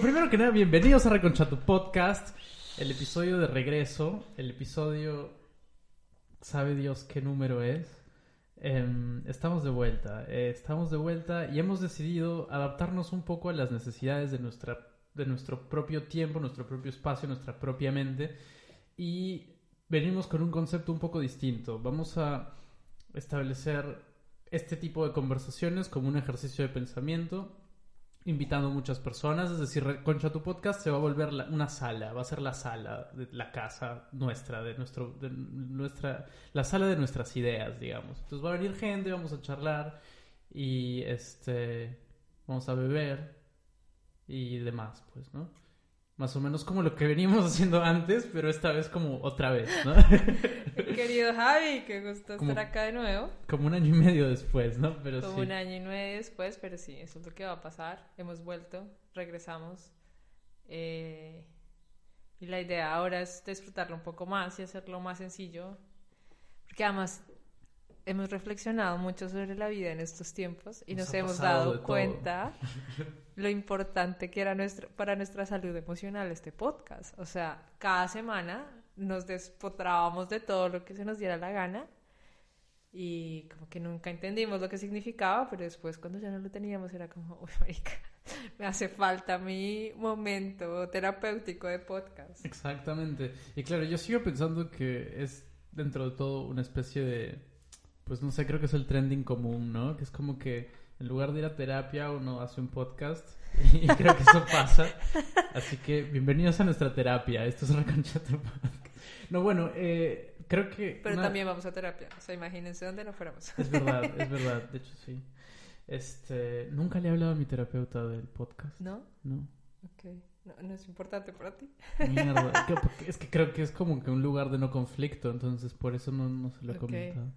primero que nada, bienvenidos a Reconcha tu podcast, el episodio de regreso, el episodio, sabe Dios qué número es. Em, estamos de vuelta, eh, estamos de vuelta y hemos decidido adaptarnos un poco a las necesidades de, nuestra, de nuestro propio tiempo, nuestro propio espacio, nuestra propia mente y venimos con un concepto un poco distinto. Vamos a establecer este tipo de conversaciones como un ejercicio de pensamiento invitando muchas personas, es decir, Concha tu podcast se va a volver la- una sala, va a ser la sala de la casa nuestra, de nuestro, de nuestra, la sala de nuestras ideas, digamos. Entonces va a venir gente, vamos a charlar y este, vamos a beber y demás, pues, ¿no? Más o menos como lo que veníamos haciendo antes, pero esta vez como otra vez, ¿no? Querido Javi, qué gusto Como- estar acá de nuevo. como un año y medio después, ¿no? Pero Como sí. un año y nueve después, pero sí, eso es lo que va a pasar. Hemos vuelto, regresamos. eh, y la idea ahora es disfrutarlo un poco más y hacerlo más sencillo. Porque además hemos reflexionado mucho sobre la vida en estos tiempos y Nos nos, hemos dado cuenta lo importante que era nuestra, para nuestra salud emocional este podcast. O sea, cada semana nos despotrábamos de todo lo que se nos diera la gana y como que nunca entendimos lo que significaba, pero después cuando ya no lo teníamos era como, uy, marica, me hace falta mi momento terapéutico de podcast. Exactamente. Y claro, yo sigo pensando que es dentro de todo una especie de, pues no sé, creo que es el trending común, ¿no? Que es como que en lugar de ir a terapia uno hace un podcast y creo que eso pasa. Así que bienvenidos a nuestra terapia. Esto es Reconchate Podcast. No, bueno, eh, creo que... Pero una- también vamos a terapia, o sea, imagínense dónde no fuéramos. Es verdad, es verdad, de hecho sí. Este, nunca le he hablado a mi terapeuta del podcast. ¿No? No. Ok, no, no es importante para ti. Mierda. Es que creo que es como que un lugar de no conflicto, entonces por eso no, no se lo he comentado.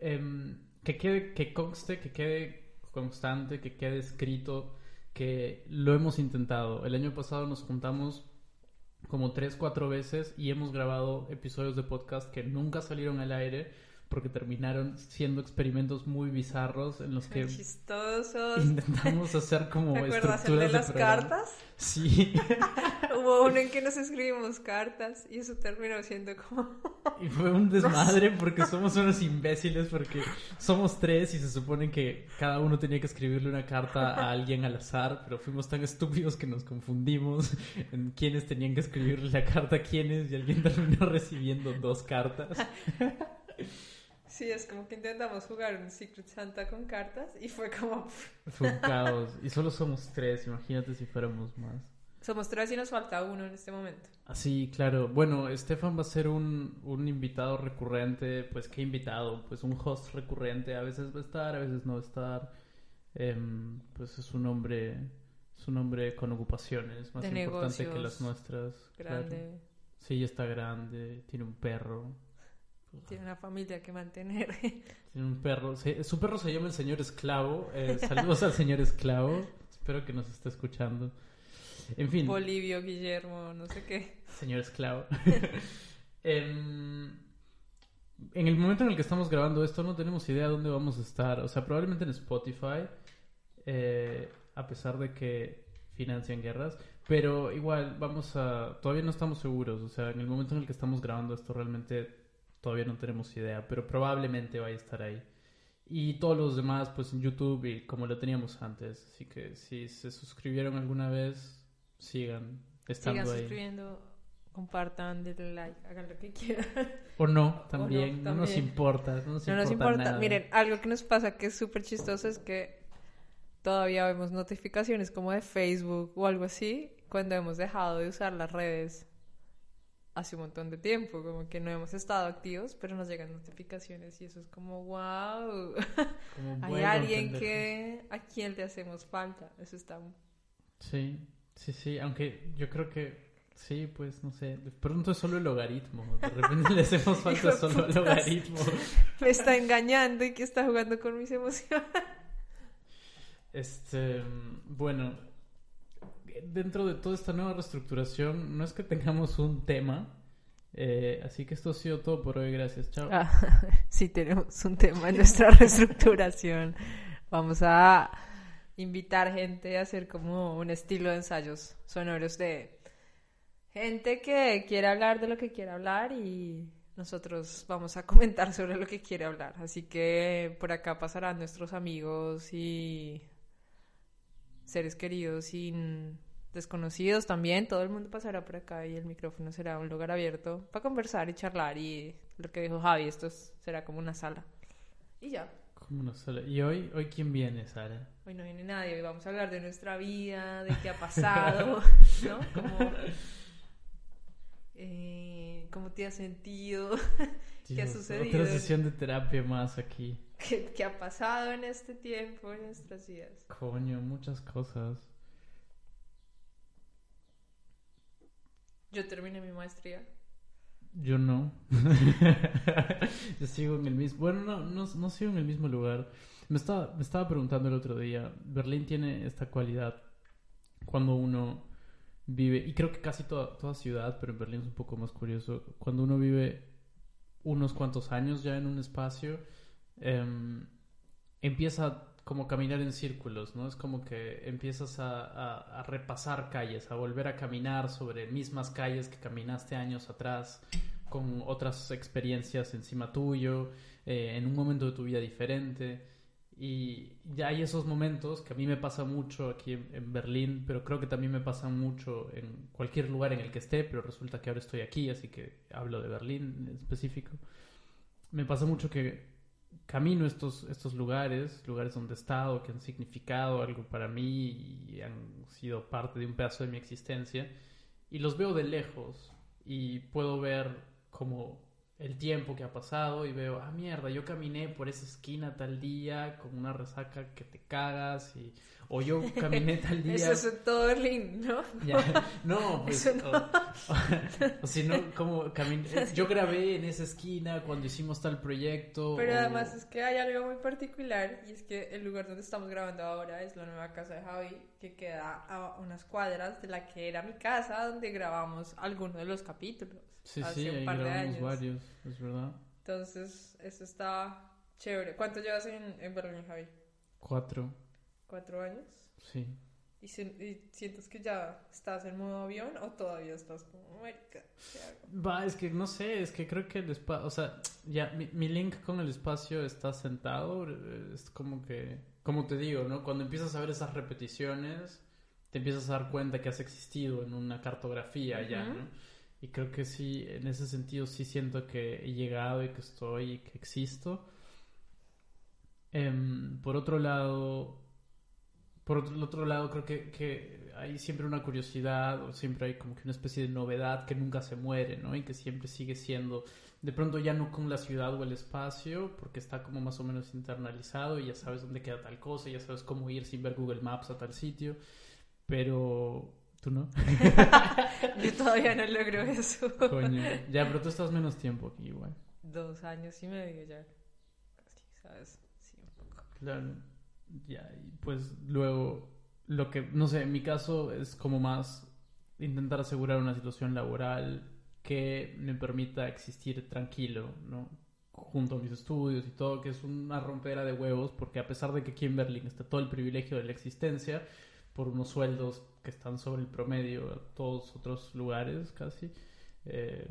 Em, que quede, que conste, que quede constante, que quede escrito, que lo hemos intentado. El año pasado nos juntamos como tres, cuatro veces y hemos grabado episodios de podcast que nunca salieron al aire porque terminaron siendo experimentos muy bizarros en los que Chistosos. intentamos hacer como ¿Te acuerdas el de las cartas? Sí. Hubo uno en que nos escribimos cartas y eso terminó siendo como... Y fue un desmadre porque somos unos imbéciles porque somos tres y se supone que cada uno tenía que escribirle una carta a alguien al azar, pero fuimos tan estúpidos que nos confundimos en quiénes tenían que escribirle la carta a quiénes y alguien terminó recibiendo dos cartas. Sí, es como que intentamos jugar un Secret Santa con cartas y fue como... Fue un caos. Y solo somos tres, imagínate si fuéramos más. Somos tres y nos falta uno en este momento. Así, claro. Bueno, Estefan va a ser un, un invitado recurrente. Pues, ¿qué invitado? Pues un host recurrente. A veces va a estar, a veces no va a estar. Em, pues es un hombre, es un hombre con ocupaciones más De importante que negocios, las nuestras. claro. Grande. Sí, ya está grande. Tiene un perro. Tiene una familia que mantener. Tiene un perro. Su perro se llama el señor esclavo. Eh, saludos al señor esclavo. Espero que nos esté escuchando. En fin. Bolivio, Guillermo, no sé qué. Señor esclavo. Em, en el momento en el que estamos grabando esto no tenemos idea de dónde vamos a estar. O sea, probablemente en Spotify, eh, a pesar de que financian guerras. Pero igual, vamos a... Todavía no estamos seguros. O sea, en el momento en el que estamos grabando esto realmente todavía no tenemos idea. Pero probablemente vaya a estar ahí. Y todos los demás, pues en YouTube y como lo teníamos antes. Así que si se suscribieron alguna vez, sigan estando Sigan ahí. suscribiendo, compartan, denle like, hagan lo que quieran. O no, también. No nos también. importa. No nos No nos importa. importa. nada. Miren, algo que nos pasa que es súper chistoso es que todavía vemos notificaciones como de Facebook o algo así cuando hemos dejado de usar las redes hace un montón de tiempo, como que no hemos estado activos, pero nos llegan notificaciones y eso es como, wow, Como hay alguien que a quien le hacemos falta. Eso está... Sí, sí, sí. Aunque yo creo que. Sí, pues no sé. De pronto es solo el logaritmo. De repente le hacemos falta solo el logaritmo. Me está engañando y que está jugando con mis emociones. Este, bueno, dentro de toda esta nueva reestructuración, no es que tengamos un tema, eh, así que esto ha sido todo por hoy, gracias, chao. Ah, sí, tenemos un tema en nuestra reestructuración. Vamos a invitar gente a hacer como un estilo de ensayos sonoros de gente que quiere hablar de lo que quiere hablar y nosotros vamos a comentar sobre lo que quiere hablar. Así que por acá pasarán nuestros amigos y seres queridos y desconocidos también. Todo el mundo pasará por acá y el micrófono será un lugar abierto para conversar y charlar y lo que dijo Javi, esto es- será como una sala. Y ya. Como una sola- ¿Y hoy, hoy quién viene, Sara? Hoy no viene nadie, hoy vamos a hablar de nuestra vida, de qué ha pasado, ¿no? Como, eh, ¿Cómo te has sentido? ¿Qué ha Dios, sucedido? Otra sesión de terapia más aquí. ¿Qué, qué ha pasado en este tiempo, en nuestras vidas? Coño, muchas cosas. Yo terminé mi maestría. Yo no. Yo sigo en el mismo. Bueno, no, no, no sigo en el mismo lugar. Me estaba, me estaba preguntando el otro día. Berlín tiene esta cualidad cuando uno vive, y creo que casi toda, toda ciudad, pero en Berlín es un poco más curioso. Cuando uno vive unos cuantos años ya en un espacio, em, empieza como caminar en círculos, ¿no? Es como que empiezas a repasar calles, a volver a caminar sobre mismas calles que caminaste años atrás, con otras experiencias encima tuyo, eh, en un momento de tu vida diferente. Y ya hay esos momentos que a mí me pasa mucho aquí en, en Berlín, pero creo que también me pasa mucho en cualquier lugar en el que esté, pero resulta que ahora estoy aquí, así que hablo de Berlín en específico. Me pasa mucho que camino estos, estos lugares, lugares donde he estado, que han significado algo para mí y han sido parte de un pedazo de mi existencia, y los veo de lejos y puedo ver como el tiempo que ha pasado y veo, ah, mierda, yo caminé por esa esquina tal día con una resaca que te cagas y o yo caminé tal día Eso es todo Berlín, ¿no? ya, no, pues. No. O, o si no, como caminé. Yo grabé en esa esquina cuando hicimos tal proyecto. Pero o- además es que hay algo muy particular y es que el lugar donde estamos grabando ahora es la nueva casa de Javi, que queda a unas cuadras de la que era mi casa donde grabamos algunos de los capítulos. Sí, hace sí, un ahí par de grabamos años. varios, es verdad. Entonces, eso está chévere. ¿Cuánto llevas en, en Berlín, Javi? Cuatro, ¿Cuatro años? sí. ¿Y, si- y sientes que ya estás en modo avión o todavía estás como, marica, ¿qué hago? Va, es que no sé, es que creo que el espacio. O sea, ya, mi, mi link con el espacio está sentado. Es como que. Como te digo, ¿no? Cuando empiezas a ver esas repeticiones, te empiezas a dar cuenta que has existido en una cartografía ya, Ujú. ¿no? Y creo que sí, en ese sentido sí siento que he llegado y que estoy y que existo. Em, por otro lado, por otro, lado creo que, que hay siempre una curiosidad o siempre hay como que una especie de novedad que nunca se muere, ¿no? Y que siempre sigue siendo, de pronto ya no con la ciudad o el espacio, porque está como más o menos internalizado y ya sabes dónde queda tal cosa, y ya sabes cómo ir sin ver Google Maps a tal sitio, pero tú no. Yo todavía no logro eso. Coño. Ya, pero tú estás menos tiempo aquí igual. Dos años y medio ya. Casi, ¿sabes? Claro, ya, pues luego, lo que, no sé, en mi caso es como más intentar asegurar una situación laboral que me permita existir tranquilo, ¿no? Junto a mis estudios y todo, que es una rompera de huevos, porque a pesar de que aquí en Berlín está todo el privilegio de la existencia, por unos sueldos que están sobre el promedio a todos otros lugares casi, eh,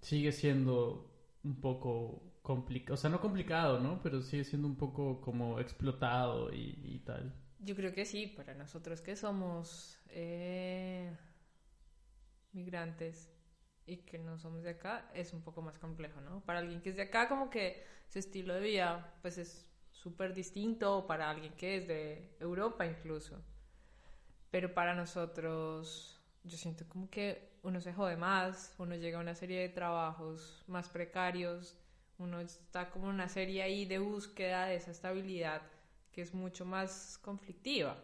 sigue siendo un poco complicado, o sea, no complicado, ¿no? Pero sigue siendo un poco como explotado y, y tal. Yo creo que sí, para nosotros que somos eh, migrantes y que no somos de acá, es un poco más complejo, ¿no? Para alguien que es de acá, como que su estilo de vida, pues es súper distinto, para alguien que es de Europa incluso. Pero para nosotros, yo siento como que uno se jode más, uno llega a una serie de trabajos más precarios, uno está como en una serie ahí de búsqueda de esa estabilidad que es mucho más conflictiva,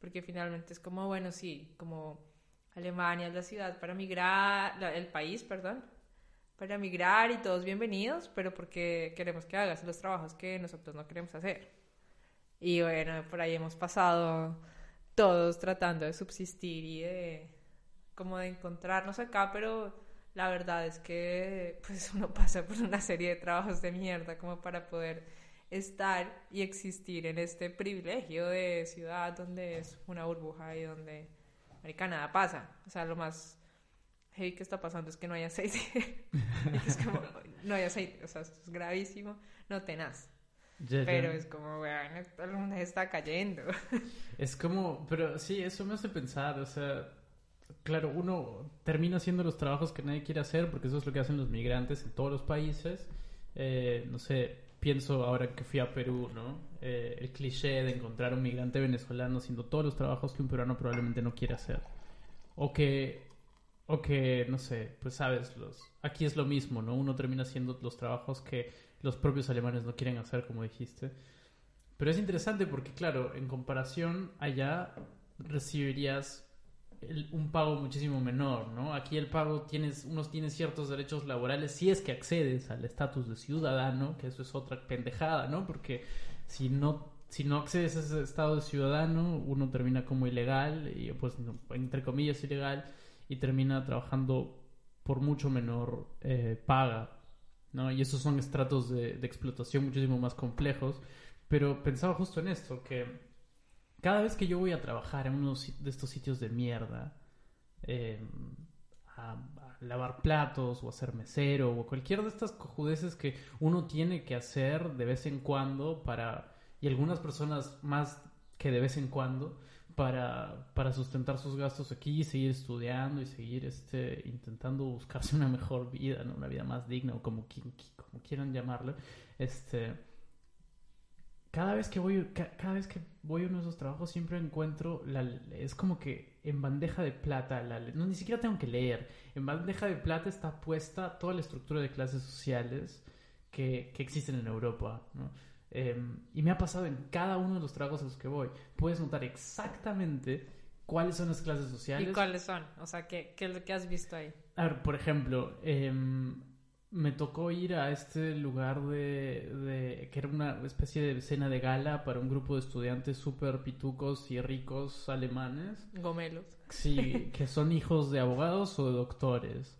porque finalmente es como, bueno, sí, como Alemania es la ciudad para migrar, la- el país, perdón, para migrar y todos bienvenidos, pero porque queremos que hagas los trabajos que nosotros no queremos hacer. Y bueno, por ahí hemos pasado todos tratando de subsistir y de como de encontrarnos acá, pero la verdad es que pues uno pasa por una serie de trabajos de mierda como para poder estar y existir en este privilegio de ciudad donde es una burbuja y donde marica nada pasa. O sea, lo más heavy que está pasando es que no hay aceite. Es como, no hay aceite, o sea, esto es gravísimo, no tenaz. Ya, ya. Pero es como, weón, el mundo está cayendo. Es como, pero sí, eso me hace pensar, o sea, claro, uno termina haciendo los trabajos que nadie quiere hacer, porque eso es lo que hacen los migrantes en todos los países. Eh, no sé, pienso ahora que fui a Perú, ¿no? Eh, el cliché de encontrar un migrante venezolano haciendo todos los trabajos que un peruano probablemente no quiere hacer. O que, o que, no sé, pues sabes, los, aquí es lo mismo, ¿no? Uno termina haciendo los trabajos que los propios alemanes no quieren hacer, como dijiste. Pero es interesante porque, claro, en comparación allá recibirías el- un pago muchísimo menor, ¿no? Aquí el pago tienes, unos tienes ciertos derechos laborales si es que accedes al estatus de ciudadano, que eso es otra pendejada, ¿no? Porque si no, si no accedes a ese estado de ciudadano, uno termina como ilegal, y pues entre comillas ilegal, y termina trabajando por mucho menor eh, paga, ¿no? Y esos son estratos de explotación muchísimo más complejos. Pero pensaba justo en esto, que cada vez que yo voy a trabajar en uno de estos sitios de mierda, eh, a, lavar platos o a ser mesero o cualquier de estas cojudeces que uno tiene que hacer de vez en cuando para, y algunas personas más que de vez en cuando, para, para sustentar sus gastos aquí y seguir estudiando y seguir este, intentando buscarse una mejor vida, ¿no? una vida más digna o como, como quieran llamarlo. Este, cada vez que voy ca- cada vez que voy a uno de esos trabajos siempre encuentro la, es como que en bandeja de plata la- no ni siquiera tengo que leer en bandeja de plata está puesta toda la estructura de clases sociales que, que existen en Europa ¿no? Em, y me ha pasado en cada uno de los trabajos a los que voy puedes notar exactamente cuáles son las clases sociales ¿Y cuáles son? O sea, ¿qué, qué que has visto ahí? a ver, por ejemplo, em, me tocó ir a este lugar de, de- que era una especie de cena de gala para un grupo de estudiantes súper pitucos y ricos alemanes, Gomelos. sí, que son hijos de abogados o de doctores.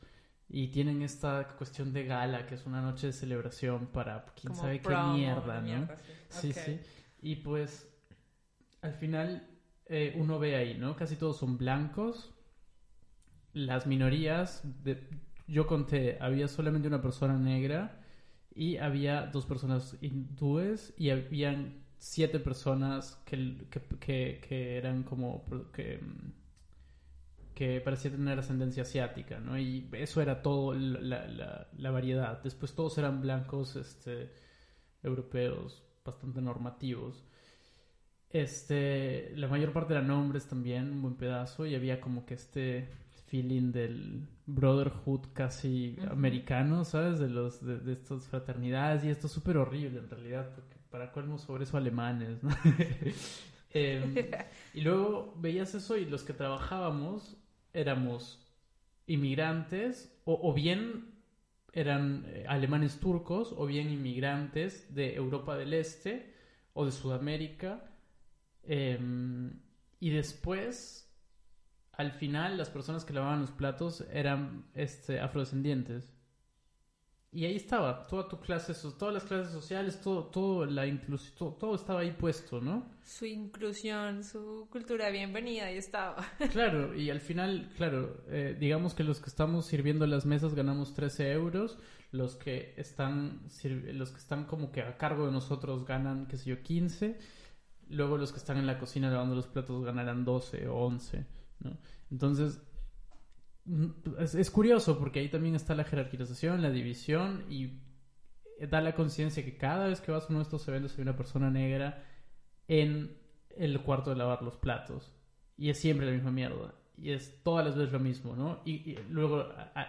Y tienen esta cuestión de gala, que es una noche de celebración para quién Como sabe qué mierda, ¿no? mierda Sí, sí. Y pues al final eh, uno ve ahí, ¿no? Casi todos son blancos. Las minorías, de- yo conté, había solamente una persona negra y había dos personas hindúes y habían siete personas que, que, que- que eran como que, que parecía tener ascendencia asiática, ¿no? Y eso era todo la, la- la variedad. Después todos eran blancos, este, europeos, bastante normativos. Este, la mayor parte eran hombres también, un buen pedazo, y había como que este feeling del brotherhood casi Ujú. americano, ¿sabes? De los de, de estas fraternidades, y esto es súper horrible en realidad, porque para colmo sobre eso alemanes, ¿no? Em, y luego veías eso y los que trabajábamos éramos inmigrantes o, o bien eran eh, alemanes turcos o bien inmigrantes de Europa del Este o de Sudamérica. Em, y después, al final, las personas que lavaban los platos eran este, afrodescendientes. y ahí estaba, toda tu clase, todas las clases sociales, todo, todo la inclusión, todo, todo estaba ahí puesto, ¿no? Su inclusión, su cultura bienvenida, ahí estaba. Claro, y al final, claro, eh, digamos que los que estamos sirviendo las mesas ganamos 13 euros, los que están, los que están como que a cargo de nosotros ganan, qué sé yo, 15, luego los que están en la cocina lavando los platos ganarán 12 o 11, ¿no? Entonces, mm, es, curioso porque ahí también está la jerarquización, la división y da la conciencia que cada vez que vas a uno de estos eventos hay una persona negra en el cuarto de lavar los platos. Y es siempre la misma mierda. Y es todas las veces lo mismo, ¿no? Y, luego,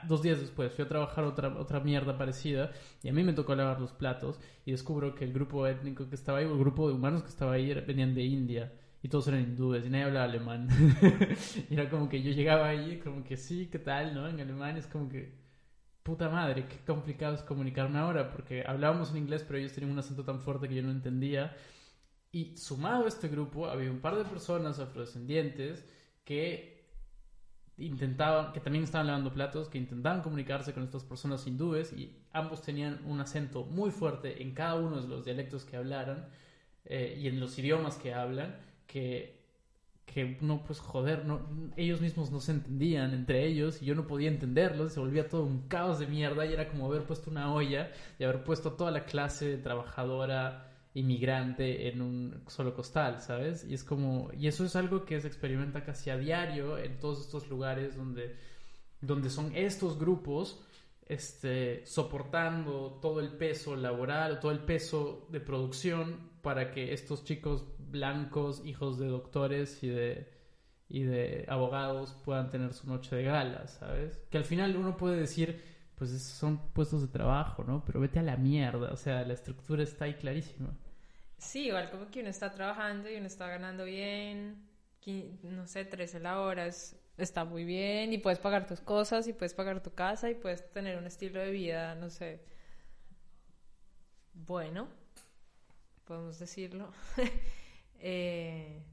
dos días después, fui a trabajar otra, otra mierda parecida y a mí me tocó lavar los platos y descubro que el grupo étnico que estaba ahí, o el grupo de humanos que estaba ahí, venían de India. Y todos eran hindúes y nadie hablaba alemán. y era como que yo llegaba ahí, como que sí, ¿qué tal, no? En alemán es como que, puta madre, qué complicado es comunicarme ahora, porque hablábamos en inglés, pero ellos tenían un acento tan fuerte que yo no entendía. Y sumado a este grupo, había un par de personas afrodescendientes que intentaban, que también estaban lavando platos, que intentaban comunicarse con estas personas hindúes y ambos tenían un acento muy fuerte en cada uno de los dialectos que hablaran eh, y en los idiomas que hablan, que, que no, pues joder, no, ellos mismos no se entendían entre ellos y yo no podía entenderlos, se volvía todo un caos de mierda y era como haber puesto una olla y haber puesto a toda la clase trabajadora inmigrante en un solo costal, ¿sabes? Y es como, y eso es algo que se experimenta casi a diario en todos estos lugares donde, donde son estos grupos este, soportando todo el peso laboral, todo el peso de producción para que estos chicos blancos, hijos de doctores y de, y de abogados puedan tener su noche de gala, ¿sabes? Que al final uno puede decir, pues esos son puestos de trabajo, ¿no? Pero vete a la mierda, o sea, la estructura está ahí clarísima. Sí, igual como que uno está trabajando y uno está ganando bien, no sé, 13 la hora, es- está muy bien y puedes pagar tus cosas y puedes pagar tu casa y puedes tener un estilo de vida, no sé, bueno, podemos decirlo. Eh,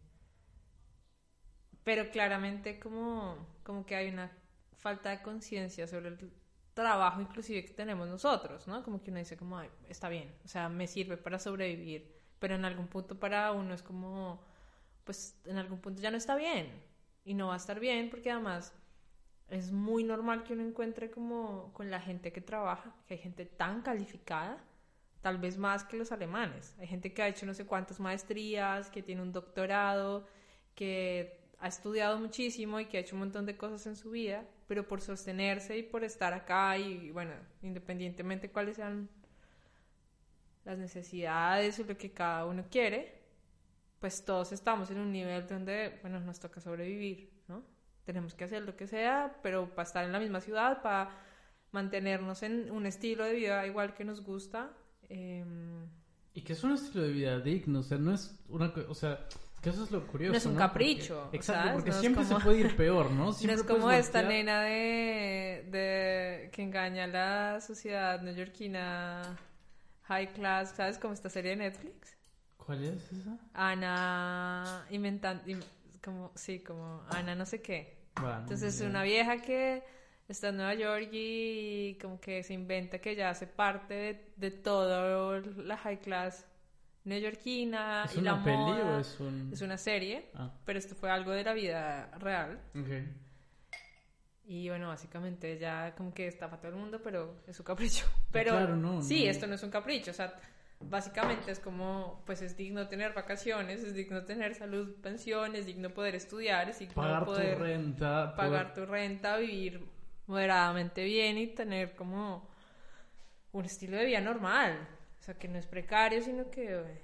pero claramente como, como que hay una falta de conciencia sobre el trabajo inclusive que tenemos nosotros, ¿no? Como que uno dice como, "Ay, está bien, o sea, me sirve para sobrevivir, pero en algún punto para uno es como, pues en algún punto ya no está bien y no va a estar bien porque además es muy normal que uno encuentre como con la gente que trabaja, que hay gente tan calificada, tal vez más que los alemanes. Hay gente que ha hecho no sé cuántas maestrías, que tiene un doctorado, que ha estudiado muchísimo y que ha hecho un montón de cosas en su vida, pero por sostenerse y por estar acá y bueno, independientemente cuáles sean las necesidades o lo que cada uno quiere, pues todos estamos en un nivel donde, bueno, nos toca sobrevivir, ¿no? Tenemos que hacer lo que sea, pero para estar en la misma ciudad, para mantenernos en un estilo de vida igual que nos gusta. Em, Y que es un estilo de vida digno, o sea, no es una o sea, que eso es lo curioso. No es un capricho, exacto, ¿sabes? porque No siempre como- se puede ir peor, ¿no? no Siempre es como esta voltear- nena de, de que engaña a la sociedad neoyorquina high class, ¿sabes? Como esta serie de Netflix. ¿Cuál es esa? Ana inventando, como, sí, como Ana no sé qué. No, Entonces es una vieja que está en Nueva York y como que se inventa que ya hace parte de, de todo la high class neoyorquina ¿Es y la una peli moda. o es un...? Es una serie, Ah, pero esto fue algo de la vida real. ok. Y bueno, básicamente ya como que está para todo el mundo, pero es su capricho. Pero claro, no, sí, no. esto no es un capricho, o sea, básicamente es como, pues es digno tener vacaciones, es digno tener salud, pensión, es digno poder estudiar, es digno Pagar poder tu renta, pagar poder- tu renta, vivir moderadamente bien y tener como un estilo de vida normal. O sea, que no es precario, sino que... eh,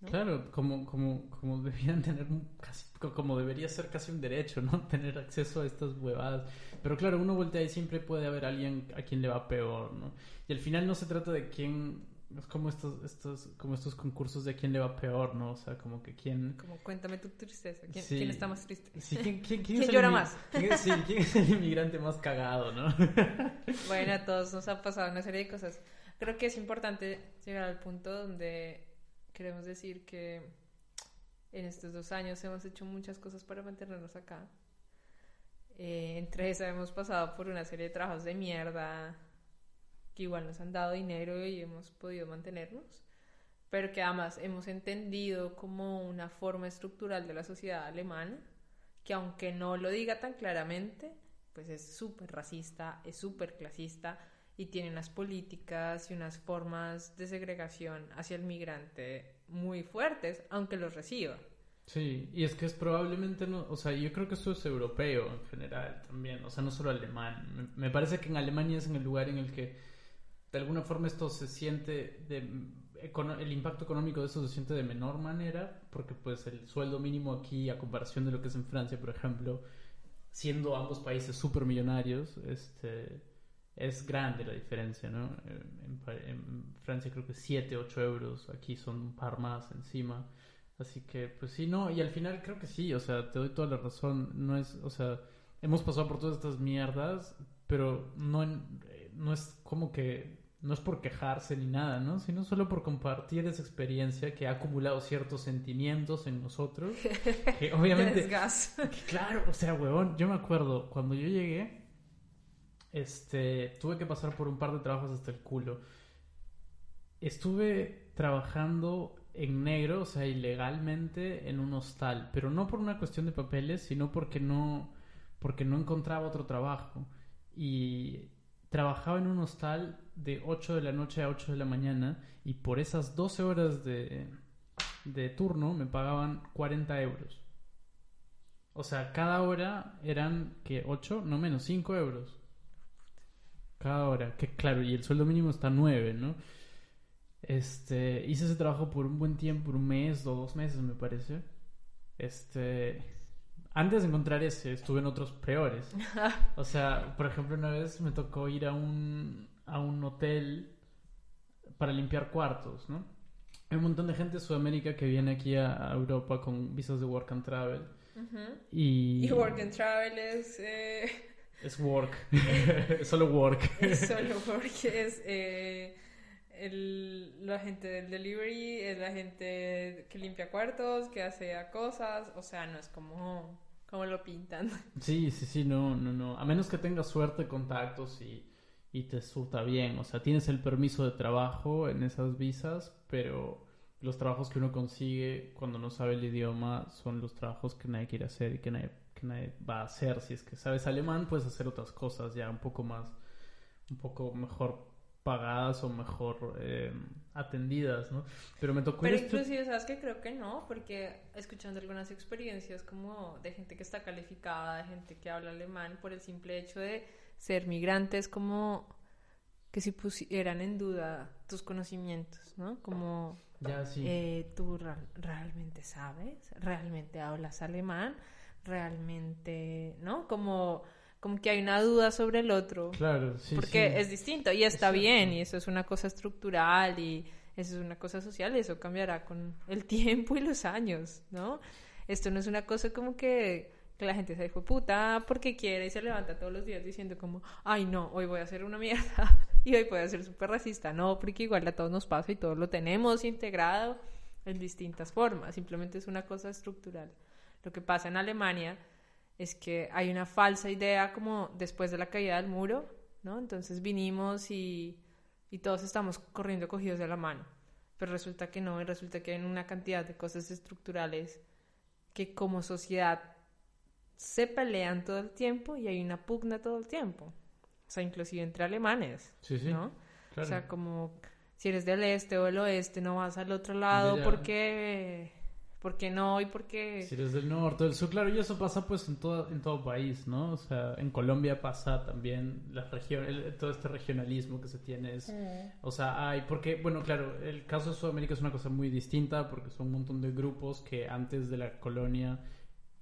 bien. Claro, como, como, como debían tener casi, co- como debería ser casi un derecho, ¿no? Tener acceso a estas huevadas. Pero claro, uno voltea y siempre puede haber alguien a quien le va peor, ¿no? Y al final no se trata de quién, es como estos, estos, como estos concursos de quién le va peor, ¿no? O sea, como que quién... Como cuéntame tu tristeza. ¿Quién, Sí. quién está más triste? Sí, ¿quién, quién, ¿Quién llora más? quién sí, ¿quién es el inmigrante más cagado, no? Bueno, a todos nos ha pasado una serie de cosas. Creo que es importante llegar al punto donde queremos decir que en estos dos años hemos hecho muchas cosas para mantenernos acá. Eh, entre esas hemos pasado por una serie de trabajos de mierda que igual nos han dado dinero y hemos podido mantenernos, pero que además hemos entendido como una forma estructural de la sociedad alemana, que aunque no lo diga tan claramente, pues es súper racista, es súper clasista y tiene unas políticas y unas formas de segregación hacia el migrante muy fuertes, aunque los reciba. Sí, y es que es probablemente, no, o sea, yo creo que eso es europeo en general también, o sea, no solo alemán. Me, me parece que en Alemania es en el lugar en el que de alguna forma esto se siente, de, el impacto económico de eso se siente de menor manera, porque pues el sueldo mínimo aquí, a comparación de lo que es en Francia, por ejemplo, siendo ambos países súper millonarios, este, es grande la diferencia, ¿no? En, en Francia creo que 7, 8 euros, aquí son un par más encima. Así que, pues sí, no, y al final creo que sí, o sea, te doy toda la razón, no es, o sea, hemos pasado por todas estas mierdas, pero no, en- no es como que, no es por quejarse ni nada, ¿no? Sino solo por compartir esa experiencia que ha acumulado ciertos sentimientos en nosotros, que obviamente... Desgas. Claro, o sea, huevón, yo me acuerdo, cuando yo llegué, este, tuve que pasar por un par de trabajos hasta el culo. Estuve trabajando en negro, o sea, ilegalmente en un hostal, pero no por una cuestión de papeles, sino porque no, porque no encontraba otro trabajo. Y trabajaba en un hostal de 8 de la noche a 8 de la mañana y por esas 12 horas de, de turno me pagaban 40 euros. O sea, cada hora eran que 8, no menos, 5 euros. Cada hora. Que claro, y el sueldo mínimo está 9, ¿no? Este, hice ese trabajo por un buen tiempo, por un mes o dos meses, me parece. Este, antes de encontrar ese, estuve en otros peores. O sea, por ejemplo, una vez me tocó ir a un, a un hotel para limpiar cuartos, ¿no? Hay un montón de gente de Sudamérica que viene aquí a, a Europa con visas de work and travel. Y, Y Work and Travel es, eh, es work. Es solo work. es solo porque es eh, el, la gente del delivery, es la gente que limpia cuartos, que hace cosas, o sea, no es como, como lo pintan. Sí, sí, sí, no, no, no. A menos que tengas suerte, contactos y, y te surta bien. O sea, tienes el permiso de trabajo en esas visas, pero los trabajos que uno consigue cuando no sabe el idioma son los trabajos que nadie quiere hacer y que nadie, que nadie va a hacer. Si es que sabes alemán, puedes hacer otras cosas ya un poco más, un poco mejor pagadas o mejor eh, atendidas, ¿no? Pero me tocó Pero este- inclusive, ¿sabes que Creo que no, porque escuchando algunas experiencias como de gente que está calificada, de gente que habla alemán, por el simple hecho de ser migrantes, como que si pusieran en duda tus conocimientos, ¿no? Como Ya, sí. eh, tú realmente sabes, realmente hablas alemán, realmente, ¿no? Como, como que hay una duda sobre el otro. claro, sí, porque sí. es distinto y está Exacto. bien y eso es una cosa estructural y eso es una cosa social y eso cambiará con el tiempo y los años, ¿no? Esto no es una cosa como que, que la gente se dijo puta porque quiere y se levanta todos los días diciendo como, ay no, hoy voy a hacer una mierda y hoy voy a ser súper racista. No, porque igual a todos nos pasa y todos lo tenemos integrado en distintas formas, simplemente es una cosa estructural. Lo que pasa en Alemania es que hay una falsa idea como después de la caída del muro, ¿no? Entonces vinimos y, y todos estamos corriendo cogidos de la mano, pero resulta que no, y resulta que hay una cantidad de cosas estructurales que como sociedad se pelean todo el tiempo y hay una pugna todo el tiempo, o sea, inclusive entre alemanes, Sí, sí. ¿no? claro. O sea, como si eres del este o del oeste, no vas al otro lado Ya. porque, porque no y porque... Si eres del norte, del sur, claro, y eso pasa pues en todo, en todo país, ¿no? O sea, en Colombia pasa también la región, el- todo este regionalismo que se tiene es, o sea, hay, porque, bueno, claro, el caso de Sudamérica es una cosa muy distinta porque son un montón de grupos que antes de la colonia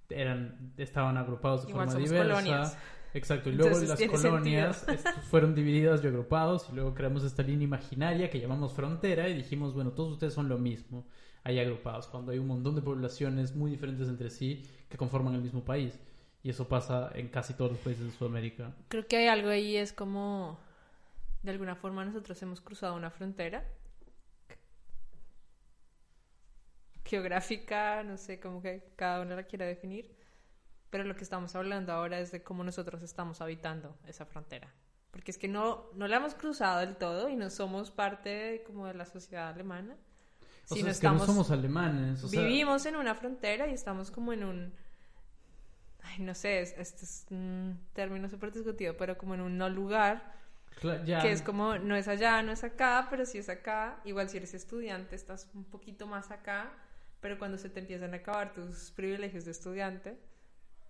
eran, estaban agrupados de Igual forma somos diversa. colonias. Exacto, y luego Entonces las colonias est- fueron divididas y agrupados y luego creamos esta línea imaginaria que llamamos frontera y dijimos, bueno, todos ustedes son lo mismo, ahí agrupados, cuando hay un montón de poblaciones muy diferentes entre sí que conforman el mismo país. Y eso pasa en casi todos los países de Sudamérica. Creo que hay algo ahí, es como, de alguna forma nosotros hemos cruzado una frontera geográfica, no sé cómo que cada uno la quiera definir, pero lo que estamos hablando ahora es de cómo nosotros estamos habitando esa frontera. Porque es que no, no la hemos cruzado del todo y no somos parte de, como de la sociedad alemana. O sino sea, es que no somos alemanes. o sea, vivimos en una frontera y estamos como en un... Ay, no sé, es- este es un término súper discutido, pero como en un no lugar, cla- ya- que es como no es allá, no es acá, pero si es acá, igual si eres estudiante estás un poquito más acá, pero cuando se te empiezan a acabar tus privilegios de estudiante,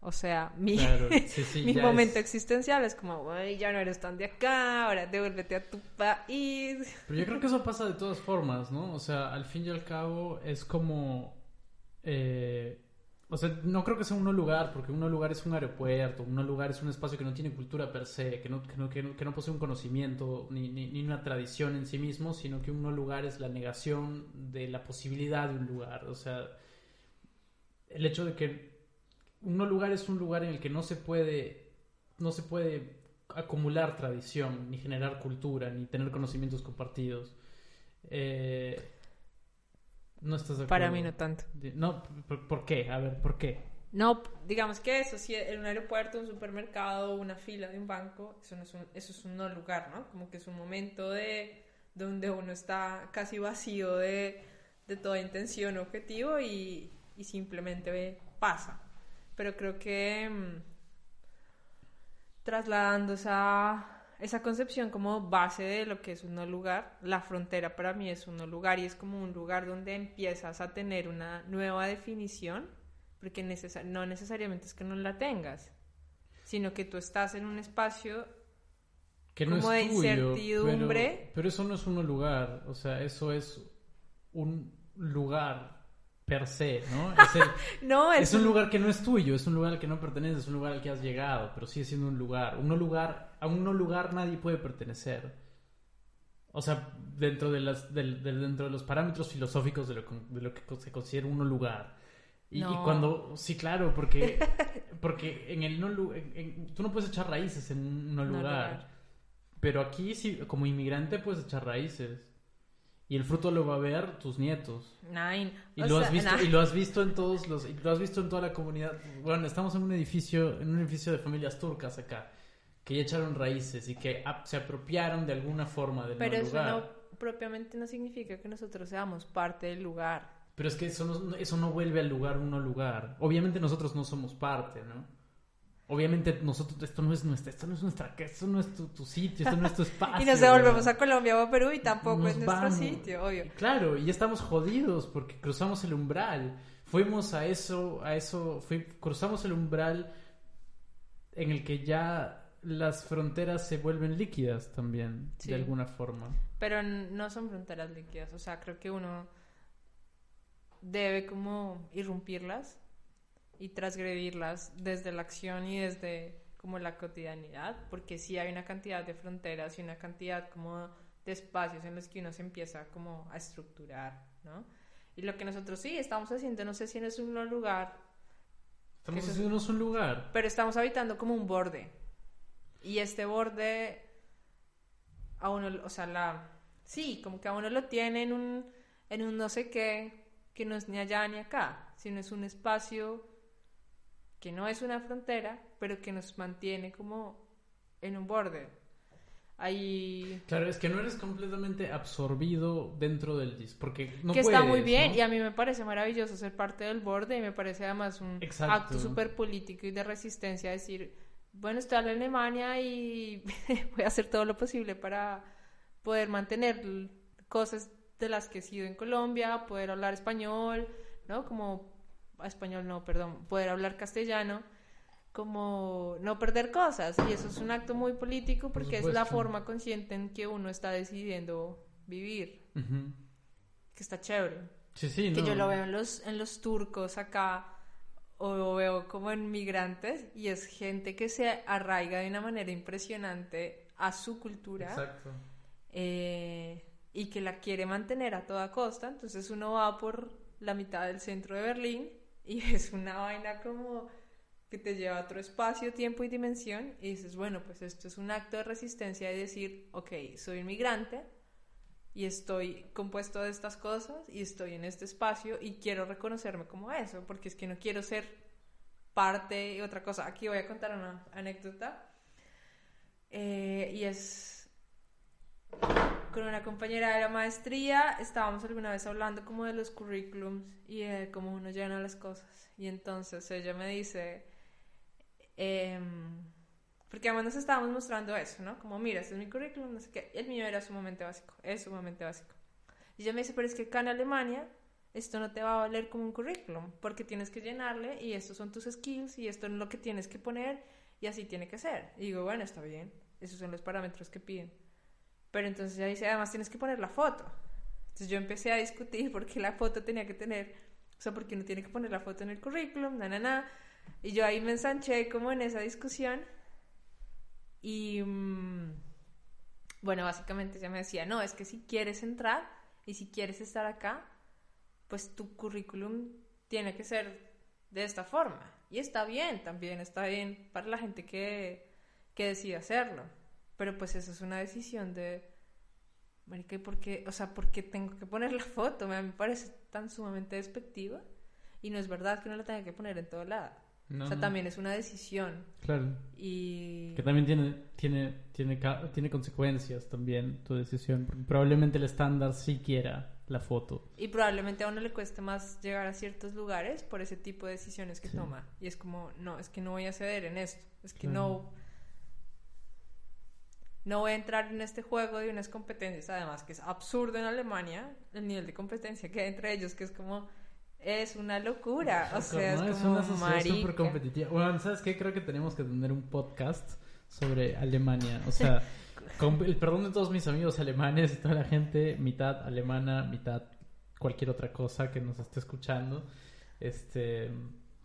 o sea, mi, Claro, sí, sí, mi momento es- existencial es como, güey, ya no eres tan de acá, ahora devuélvete a tu país. Pero yo creo que eso pasa de todas formas, ¿no? O sea, al fin y al cabo es como... eh, o sea, no creo que sea un lugar, porque un lugar es un aeropuerto, un lugar es un espacio que no tiene cultura per se, que no, que no, que no, que no posee un conocimiento ni, ni, ni una tradición en sí mismo, sino que un lugar es la negación de la posibilidad de un lugar. O sea, el hecho de que un lugar es un lugar en el que no se puede, no se puede acumular tradición, ni generar cultura, ni tener conocimientos compartidos. Eh, no estás de acuerdo. Para mí no tanto. No, ¿por, por qué? A ver, ¿por qué? No, digamos que eso, si en un aeropuerto, un supermercado, una fila de un banco, eso, no es, un, eso es un no lugar, ¿no? Como que es un momento de donde uno está casi vacío de, de toda intención o objetivo y, y simplemente ve- pasa. Pero creo que mm, trasladando esa, esa concepción como base de lo que es un no lugar, la frontera para mí es un no lugar y es como un lugar donde empiezas a tener una nueva definición, porque necesa- no necesariamente es que no la tengas, sino que tú estás en un espacio Que no Como de es tuyo, incertidumbre. Pero, pero eso no es un lugar, o sea, eso es un lugar per se, ¿no? Es, el- No, es, es un lugar que no es tuyo, es un lugar al que no perteneces, es un lugar al que has llegado, pero sigue siendo un lugar. Un no lugar, a un no lugar nadie puede pertenecer. O sea, dentro de, las, del- dentro de los parámetros filosóficos de lo, de que se considera un no lugar. Y, y No. cuando, sí, claro, porque, porque en el no en- en- tú no puedes echar raíces en un no No lugar. lugar. Pero aquí, sí, como inmigrante, puedes echar raíces. Y el fruto lo va a ver tus nietos. Nine. Y O lo, has sea, visto, na- y lo has visto en todos los, y lo has visto en toda la comunidad. Bueno, estamos en un edificio, en un edificio de familias turcas acá, que ya echaron raíces y que ap- se apropiaron de alguna forma del Pero no eso lugar. no propiamente no significa que nosotros seamos parte del lugar. Pero es que eso no, eso no vuelve al lugar un no lugar. Obviamente nosotros no somos parte, ¿no? Obviamente nosotros, esto no es nuestra, esto no es nuestra, esto no es tu, tu sitio, esto no es tu espacio. y nos devolvemos ¿verdad? a Colombia o a Perú y tampoco Nos es nuestro vamos. sitio, obvio. Claro, y estamos jodidos porque cruzamos el umbral. Fuimos a eso, a eso, fui- cruzamos el umbral en el que ya las fronteras se vuelven líquidas también, Sí. de alguna forma. Pero no son fronteras líquidas, o sea, creo que uno debe como irrumpirlas y transgredirlas desde la acción y desde como la cotidianidad, porque sí hay una cantidad de fronteras y una cantidad como de espacios en los que uno se empieza como a estructurar, ¿no? Y lo que nosotros sí estamos haciendo, no sé si es un lugar, Estamos Eso es- un lugar. pero estamos habitando como un borde. Y este borde a uno, o sea, la sí, como que a uno lo tiene en un en un no sé qué, que no es ni allá ni acá, sino es un espacio que no es una frontera, pero que nos mantiene como en un borde. Ahí Claro, es que no eres completamente absorbido dentro del disco, porque no que está muy bien ¿no? y a mí me parece maravilloso ser parte del borde y me parece además un Exacto. acto súper político y de resistencia decir, bueno, estoy en Alemania y voy a hacer todo lo posible para poder mantener cosas de las que he sido en Colombia, poder hablar español, ¿no? Como español no, perdón, poder hablar castellano, como no perder cosas y eso es un acto muy político Por porque es la forma consciente en que uno está decidiendo vivir, que está chévere Sí, sí, que no. yo lo veo en los, en los turcos acá o lo veo como en migrantes y es gente que se arraiga de una manera impresionante a su cultura Exacto. eh, y que la quiere mantener a toda costa. Entonces uno va por la mitad del centro de Berlín y es una vaina como que te lleva a otro espacio, tiempo y dimensión y dices, bueno, pues esto es un acto de resistencia y decir, ok, soy inmigrante y estoy compuesto de estas cosas y estoy en este espacio y quiero reconocerme como eso, porque es que no quiero ser parte y otra cosa. Aquí voy a contar una anécdota. Eh, y es con una compañera de la maestría. Estábamos alguna vez hablando como de los currículums y de cómo uno llena las cosas. Y entonces ella me dice, em, porque además nos estábamos mostrando eso, ¿no? Como, mira, este es mi currículum, no sé qué. El mío era sumamente básico, es sumamente básico. Y ella me dice, pero es que acá en Alemania esto no te va a valer como un currículum, porque tienes que llenarle y estos son tus skills y esto es lo que tienes que poner y así tiene que ser. Y digo, bueno, está bien, esos son los parámetros que piden. Pero entonces ella dice, además tienes que poner la foto. Entonces yo empecé a discutir por qué la foto tenía que tener, o sea, por qué no tiene que poner la foto en el currículum, na, na, na. Y yo ahí me ensanché como en esa discusión. Y mm, bueno, básicamente ella me decía, no, es que si quieres entrar y si quieres estar acá, pues tu currículum tiene que ser de esta forma. Y está bien, también está bien para la gente que, que decide hacerlo. Pero pues eso es una decisión de, marica, ¿y por qué? O sea, ¿por qué tengo que poner la foto? Me, parece tan sumamente despectiva. Y no es verdad que uno la tenga que poner en todo lado. No, o sea, no. también es una decisión. Claro. Y... Que también tiene, tiene, tiene, tiene consecuencias también tu decisión. Probablemente el estándar sí quiera la foto. Y probablemente a uno le cueste más llegar a ciertos lugares por ese tipo de decisiones que Sí. toma. Y es como, no, es que no voy a ceder en esto. Es que Claro. no. No voy a entrar en este juego de unas competencias, además que es absurdo en Alemania el nivel de competencia que hay entre ellos, que es como. Es una locura. O sea, ¿no? es es como una súper competitiva. Bueno, ¿sabes qué? Creo que tenemos que tener un podcast sobre Alemania. O sea, con el perdón de todos mis amigos alemanes y toda la gente, mitad alemana, mitad cualquier otra cosa que nos esté escuchando. Este,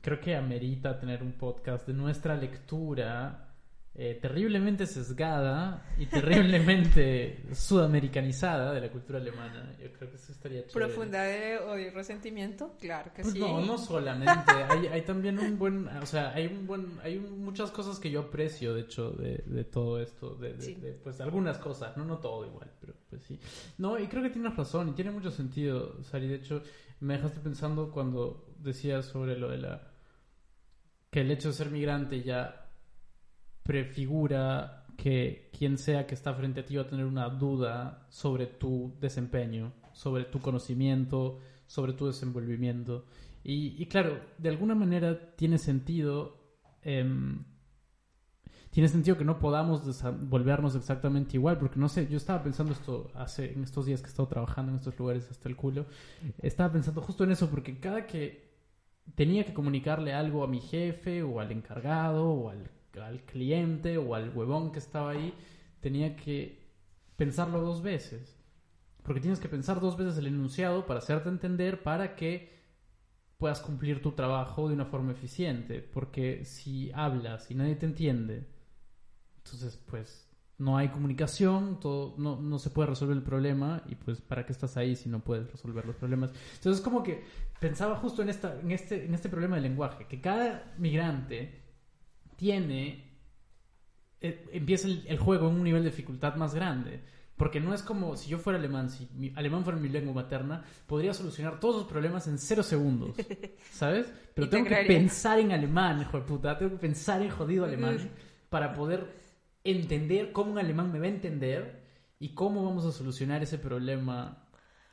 creo que amerita tener un podcast de nuestra lectura eh, terriblemente sesgada y terriblemente sudamericanizada de la cultura alemana. Yo creo que eso estaría chévere. Profunda de odio y resentimiento, claro que Pues sí. no, no solamente. hay, hay también un buen, o sea, hay un buen, hay muchas cosas que yo aprecio, de hecho, de, de todo esto, de, de- Sí. de, pues algunas cosas, no, no todo igual, pero pues sí. No, y creo que tienes razón y tiene mucho sentido, Sari. De hecho, me dejaste pensando cuando decías sobre lo de la que el hecho de ser migrante ya prefigura que quien sea que está frente a ti va a tener una duda sobre tu desempeño, sobre tu conocimiento, sobre tu desenvolvimiento. Y, claro, de alguna manera tiene sentido. em, tiene sentido que no podamos volvernos exactamente igual, porque no sé, yo estaba pensando esto hace en estos días que he estado trabajando en estos lugares hasta el culo, estaba pensando justo en eso, porque cada que tenía que comunicarle algo a mi jefe o al encargado o al, al cliente o al huevón que estaba ahí, tenía que pensarlo dos veces. Porque tienes que pensar dos veces el enunciado para hacerte entender para que puedas cumplir tu trabajo de una forma eficiente. Porque si hablas y nadie te entiende, entonces pues no hay comunicación, todo, no, no se puede resolver el problema y pues para qué estás ahí si no puedes resolver los problemas. Entonces es como que pensaba justo en, esta, en, este, en este problema del lenguaje, que cada migrante tiene, eh, empieza el, el juego en un nivel de dificultad más grande. Porque no es como si yo fuera alemán, si mi alemán fuera mi lengua materna, podría solucionar todos los problemas en cero segundos. ¿Sabes? Pero Y te tengo que pensar en alemán, hijo de puta. Tengo que pensar en jodido alemán para poder entender cómo un alemán me va a entender y cómo vamos a solucionar ese problema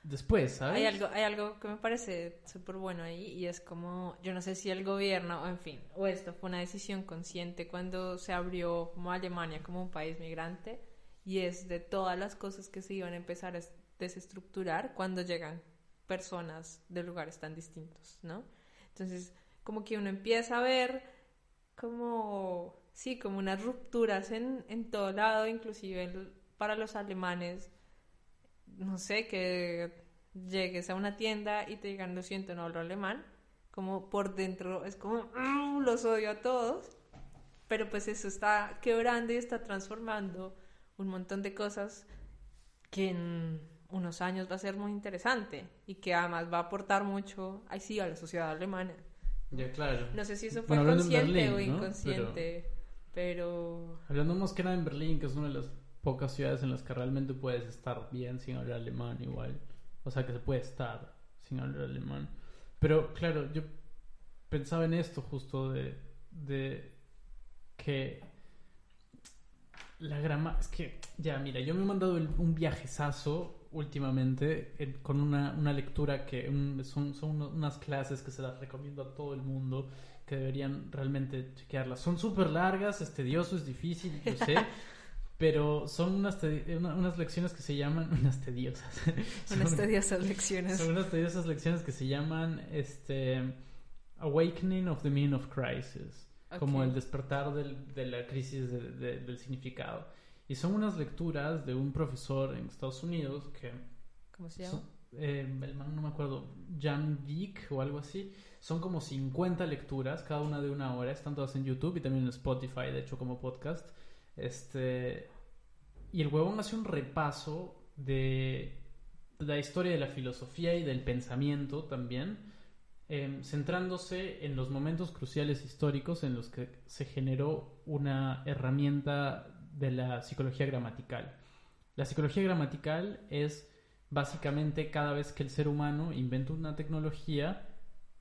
después, ¿sabes? Hay algo, hay algo que me parece súper bueno ahí y es como, yo no sé si el gobierno, o en fin, o esto fue una decisión consciente cuando se abrió como Alemania como un país migrante y es de todas las cosas que se iban a empezar a es- desestructurar cuando llegan personas de lugares tan distintos, ¿no? Entonces, como que uno empieza a ver como, sí, como unas rupturas en, en todo lado, inclusive en- para los alemanes no sé, que llegues a una tienda y te digan, lo siento, no hablo alemán, como por dentro es como, "Mm, los odio a todos, pero pues eso está quebrando y está transformando un montón de cosas que en unos años va a ser muy interesante y que además va a aportar mucho, ahí sí, a la sociedad alemana. Ya, claro. No sé si eso fue Bueno, consciente o inconsciente, pero... Hablando más que nada en Berlín, que es una de las pocas ciudades en las que realmente puedes estar bien sin hablar alemán igual. O sea, que se puede estar sin hablar alemán. Pero claro, yo pensaba en esto justo de de que la grama... Es que, ya, mira, yo me he mandado el- un viajezazo últimamente en- con una, una lectura que son, son unas clases que se las recomiendo a todo el mundo que deberían realmente chequearlas. Son súper largas, es es difícil, yo sé, pero son unas, unas lecciones que se llaman unas tediosas. Son- Unas tediosas lecciones. son unas tediosas lecciones que se llaman este Awakening of the Meaning of Crisis, como el despertar del- de la crisis de- de- del significado. Y son unas lecturas de un profesor en Estados Unidos que ¿Cómo se llama? son- eh, el man no me acuerdo, Jan Vick o algo así. Son como 50 lecturas, cada una de una hora. Están todas en YouTube y también en Spotify, de hecho, como podcast. Este, y el huevón hace un repaso de la historia de la filosofía y del pensamiento también, eh, centrándose en los momentos cruciales históricos en los que se generó una herramienta de la psicología gramatical. La psicología gramatical es básicamente cada vez que el ser humano inventa una tecnología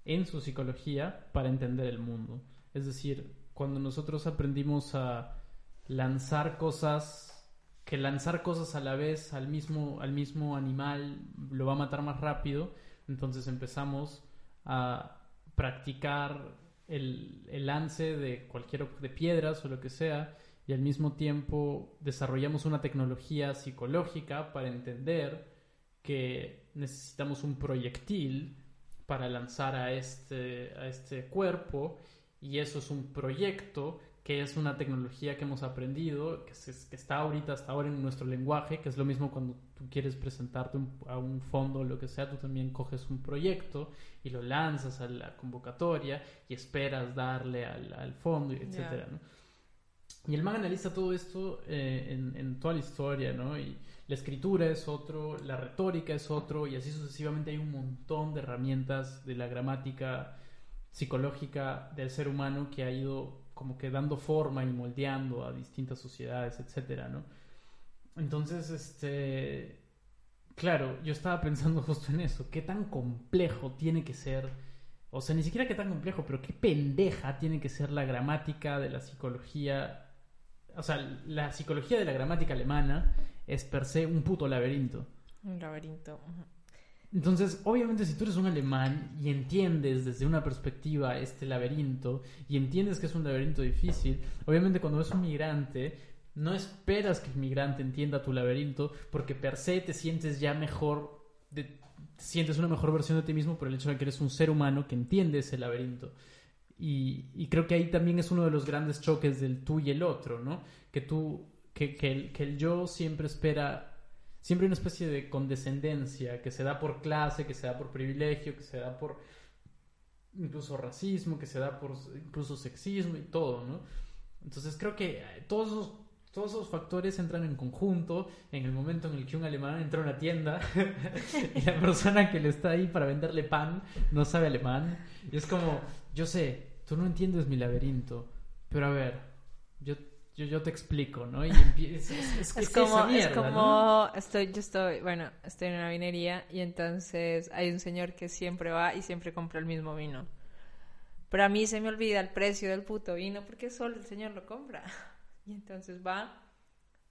en su psicología para entender el mundo. Es decir, cuando nosotros aprendimos a lanzar cosas, que lanzar cosas a la vez al mismo, al mismo animal lo va a matar más rápido, entonces empezamos a practicar el, el lance de cualquier de piedras o lo que sea y al mismo tiempo desarrollamos una tecnología psicológica para entender que necesitamos un proyectil para lanzar a este, a este cuerpo y eso es un proyecto que es una tecnología que hemos aprendido, que, se- que está ahorita hasta ahora en nuestro lenguaje, que es lo mismo cuando tú quieres presentarte un- a un fondo o lo que sea, tú también coges un proyecto y lo lanzas a la convocatoria y esperas darle al, al fondo, etcétera, ¿no? Y el man analiza todo esto eh, en, en toda la historia, ¿no? Y la escritura es otro, la retórica es otro, y así sucesivamente hay un montón de herramientas de la gramática psicológica del ser humano que ha ido como que dando forma y moldeando a distintas sociedades, etcétera, ¿no? Entonces, este, claro, yo estaba pensando justo en eso, qué tan complejo tiene que ser, o sea, ni siquiera qué tan complejo, pero qué pendeja tiene que ser la gramática de la psicología, o sea, la psicología de la gramática alemana es per se un puto laberinto. Un laberinto. ujú. Entonces, obviamente, si tú eres un alemán y entiendes desde una perspectiva este laberinto y entiendes que es un laberinto difícil, obviamente cuando ves un migrante, no esperas que el migrante entienda tu laberinto porque per se te sientes ya mejor, de- te sientes una mejor versión de ti mismo por el hecho de que eres un ser humano que entiende ese laberinto. Y, y creo que ahí también es uno de los grandes choques del tú y el otro, ¿no? Que tú, que, que el, que el yo siempre espera siempre hay una especie de condescendencia que se da por clase, que se da por privilegio, que se da por incluso racismo, que se da por incluso sexismo y todo, ¿no? Entonces creo que eh, todos esos, todos esos factores entran en conjunto en el momento en el que un alemán entra a una tienda y la persona que le está ahí para venderle pan no sabe alemán. Y es como, yo sé, tú no entiendes mi laberinto, pero a ver, yo, yo, yo te explico, ¿no? Y es, es- es- Es es como, esa mierda, es ¿no? como, estoy, yo estoy, bueno, estoy en una vinería y entonces hay un señor que siempre va y siempre compra el mismo vino. Pero a mí se me olvida el precio del puto vino porque solo el señor lo compra. Y entonces va,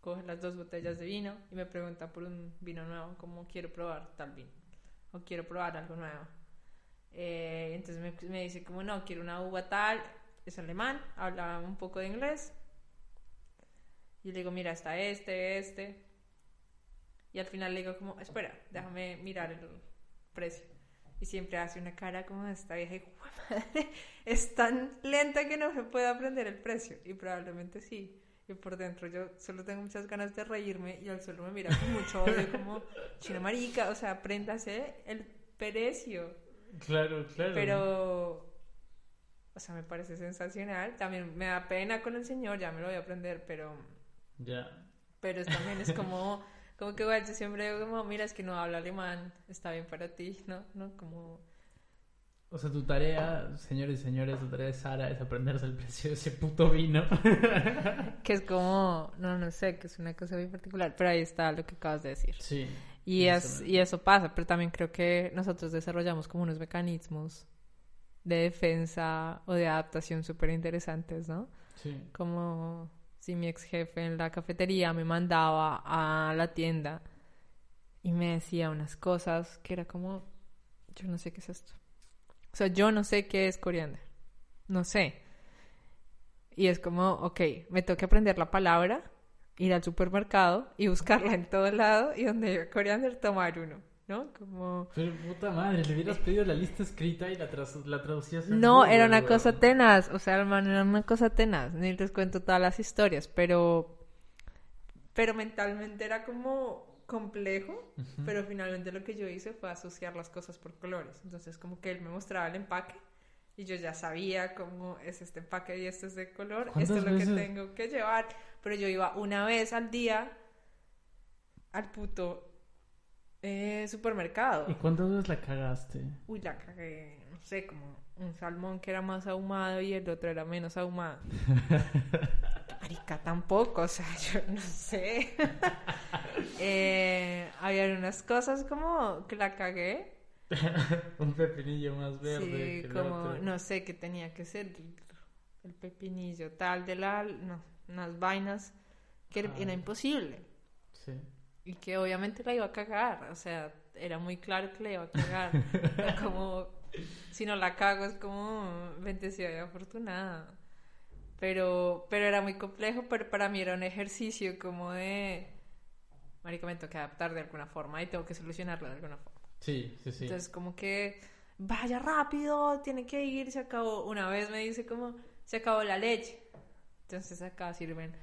coge las dos botellas de vino y me pregunta por un vino nuevo, como quiero probar tal vino o quiero probar algo nuevo. Eh, entonces me, me dice como no, quiero una uva tal, es alemán, habla un poco de inglés. Y le digo, mira, está este, este. Y al final le digo como, espera, déjame mirar el precio. Y siempre hace una cara como esta vieja y "Jue madre, es tan lenta que no se puede aprender el precio. Y probablemente sí. Y por dentro yo solo tengo muchas ganas de reírme y él solo me mira con mucho odio como, chino marica, o sea, apréndase el precio. Claro, claro. Pero, o sea, me parece sensacional. También me da pena con el señor, ya me lo voy a aprender, pero, Ya. pero es- también es como, como que igual yo siempre digo como, mira, es que no habla alemán, está bien para ti, ¿no? ¿No? Como, O sea, tu tarea, señores y señores, tu tarea de Sara es aprenderse el precio de ese puto vino. que es como, no, no sé, que es una cosa muy particular, pero ahí está lo que acabas de decir. sí. Y, es, y eso pasa, pero también creo que nosotros desarrollamos como unos mecanismos de defensa o de adaptación súper interesantes, ¿no? Sí. Como si mi ex jefe en la cafetería me mandaba a la tienda y me decía unas cosas que era como, yo no sé qué es esto. O sea, yo no sé qué es coriander. No sé. Y es como, ok, me que aprender la palabra, ir al supermercado y buscarla en todo lado y donde coriander tomar uno, ¿no? Como... Pero puta madre, le hubieras pedido la lista escrita y la, tras- la traducías en No, Google, era una cosa tenaz, o sea, hermano, era una cosa tenaz. Ni les cuento todas las historias, pero, pero mentalmente era como complejo, pero finalmente lo que yo hice fue asociar las cosas por colores. Entonces, como que él me mostraba el empaque y yo ya sabía cómo es este empaque y este es de color, esto es ¿Cuántas lo que tengo que llevar. Pero yo iba una vez al día al puto eh, supermercado. ¿Y cuántas veces la cagaste? Uy, la cagué, no sé, como un salmón que era más ahumado y el otro era menos ahumado. Marica, tampoco, o sea, yo no sé. eh, había unas cosas como que la cagué. Un pepinillo más verde Sí, que el como, otro. no sé, que tenía que ser el pepinillo tal de la, no, unas vainas que Ah. era imposible. Sí. Y que obviamente la iba a cagar, o sea, era muy claro que la iba a cagar. Era como, si no la cago es como bendecida y afortunada. Pero, pero era muy complejo, pero para mí era un ejercicio como de, marica, me tengo que adaptar de alguna forma y tengo que solucionarlo de alguna forma. Sí, sí, sí. Entonces como que, vaya rápido, tiene que ir, se acabó. Una vez me dice como, se acabó la leche. Entonces acá sirven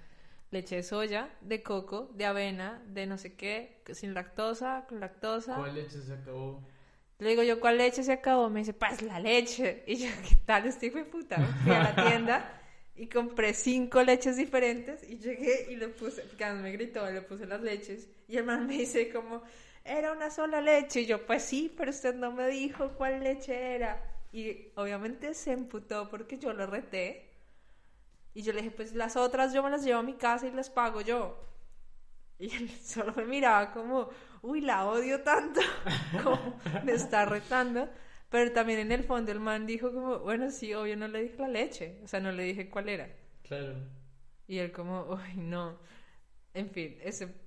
leche de soya, de coco, de avena, de no sé qué, sin lactosa, con lactosa. ¿Cuál leche se acabó? Le digo yo, ¿cuál leche se acabó? Me dice, pues la leche. Y yo, ¿qué tal hijo de puta? Fui a la tienda y compré cinco leches diferentes y llegué y le puse, además me gritó, le puse las leches y el man me dice como, era una sola leche. Y yo, pues sí, pero usted no me dijo cuál leche era. Y obviamente se emputó porque yo lo reté. Y yo le dije, pues las otras yo me las llevo a mi casa y las pago yo. Y él solo me miraba como, uy, la odio tanto, como me está retando. Pero también en el fondo el man dijo como, bueno, sí, obvio no le dije la leche, o sea, no le dije cuál era. Claro. Y él como, uy, no. En fin, ese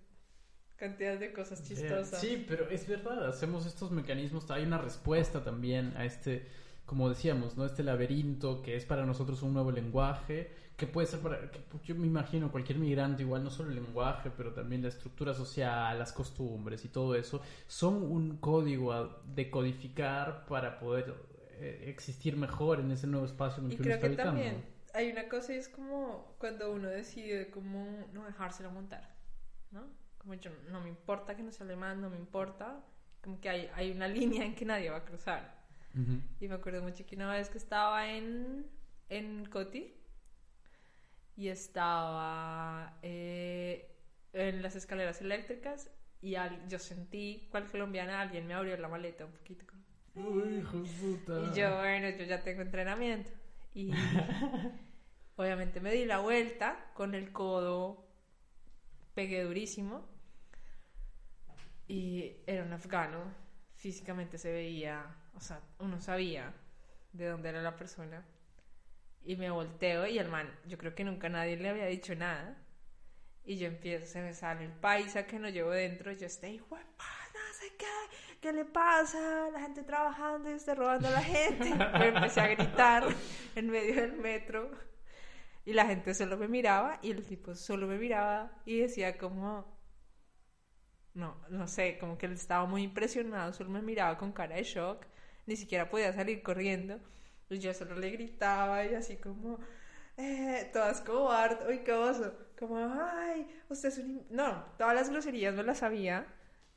cantidad de cosas chistosas. Sí, pero es verdad, hacemos estos mecanismos, hay una respuesta también a este, como decíamos, ¿no? Este laberinto que es para nosotros un nuevo lenguaje, que puede ser para, que yo me imagino cualquier migrante, igual no solo el lenguaje, pero también la estructura social, las costumbres y todo eso, son un código a decodificar para poder eh, existir mejor en ese nuevo espacio en el Y que uno creo está que habitando. también hay una cosa y es como cuando uno decide como no dejárselo montar, ¿no? Como yo, no me importa que no sea alemán, no me importa, como que hay, hay una línea en que nadie va a cruzar. Ujú. Y me acuerdo mucho que una vez que estaba en, en Coti y estaba eh, en las escaleras eléctricas y al- yo sentí, cual colombiana, alguien me abrió la maleta un poquito. como- Uy, hijo de puta. y yo, bueno, yo ya tengo entrenamiento. Y obviamente me di la vuelta con el codo, pegué durísimo. Y era un afgano. Físicamente se veía, o sea, uno sabía de dónde era la persona. Y me volteo y el man, yo creo que nunca nadie le había dicho nada. Y yo empiezo, se me sale el paisa que no llevo dentro. Y yo estoy, hijo de sé qué, ¿qué le pasa? La gente trabajando y está robando a la gente. Yo empecé a gritar en medio del metro. Y la gente solo me miraba y el tipo solo me miraba y decía como... No, no sé, como que él estaba muy impresionado, solo me miraba con cara de shock, ni siquiera podía salir corriendo. Y yo solo le gritaba y así como, eh, todas cobarde, uy, qué oso, como, ay, usted es un... im-". No, todas las groserías me las sabía,